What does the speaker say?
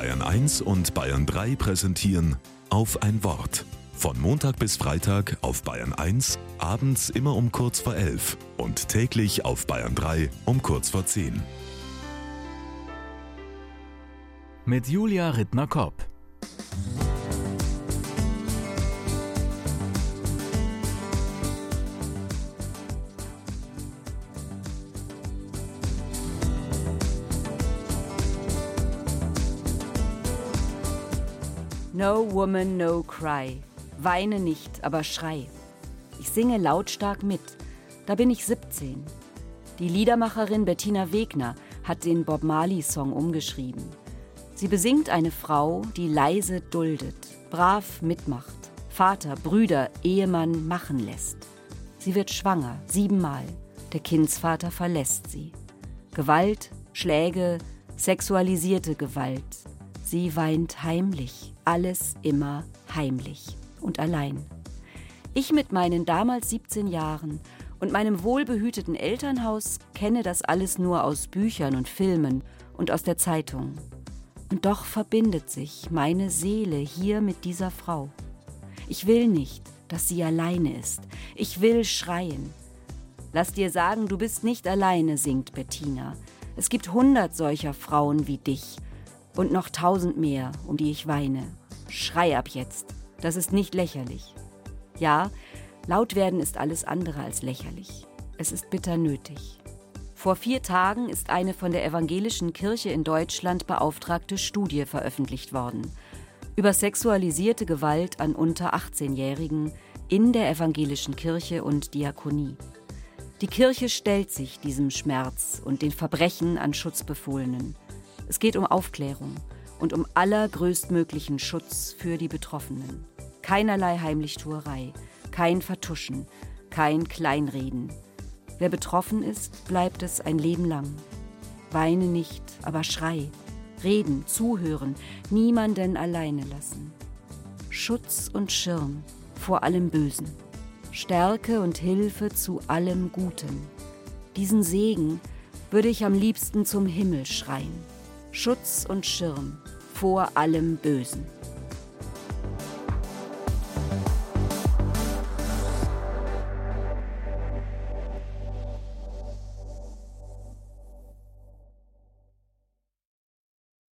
Bayern 1 und Bayern 3 präsentieren auf ein Wort. Von Montag bis Freitag auf Bayern 1, abends immer um kurz vor 11 und täglich auf Bayern 3 um kurz vor 10. Mit Julia Rittner-Kopp. No Woman, No Cry. Weine nicht, aber schrei. Ich singe lautstark mit. Da bin ich 17. Die Liedermacherin Bettina Wegner hat den Bob Marley-Song umgeschrieben. Sie besingt eine Frau, die leise duldet, brav mitmacht, Vater, Brüder, Ehemann machen lässt. Sie wird schwanger, siebenmal. Der Kindsvater verlässt sie. Gewalt, Schläge, sexualisierte Gewalt. Sie weint heimlich, alles immer heimlich und allein. Ich mit meinen damals 17 Jahren und meinem wohlbehüteten Elternhaus kenne das alles nur aus Büchern und Filmen und aus der Zeitung. Und doch verbindet sich meine Seele hier mit dieser Frau. Ich will nicht, dass sie alleine ist. Ich will schreien. Lass dir sagen, du bist nicht alleine, singt Bettina. Es gibt hundert solcher Frauen wie dich und noch tausend mehr, um die ich weine. Schrei ab jetzt. Das ist nicht lächerlich. Ja, laut werden ist alles andere als lächerlich. Es ist bitter nötig. Vor vier Tagen ist eine von der evangelischen Kirche in Deutschland beauftragte Studie veröffentlicht worden über sexualisierte Gewalt an unter 18-Jährigen in der evangelischen Kirche und Diakonie. Die Kirche stellt sich diesem Schmerz und den Verbrechen an Schutzbefohlenen. Es geht um Aufklärung und um allergrößtmöglichen Schutz für die Betroffenen. Keinerlei Heimlichtuerei, kein Vertuschen, kein Kleinreden. Wer betroffen ist, bleibt es ein Leben lang. Weine nicht, aber schrei. Reden, zuhören, niemanden alleine lassen. Schutz und Schirm vor allem Bösen. Stärke und Hilfe zu allem Guten. Diesen Segen würde ich am liebsten zum Himmel schreien. Schutz und Schirm vor allem Bösen.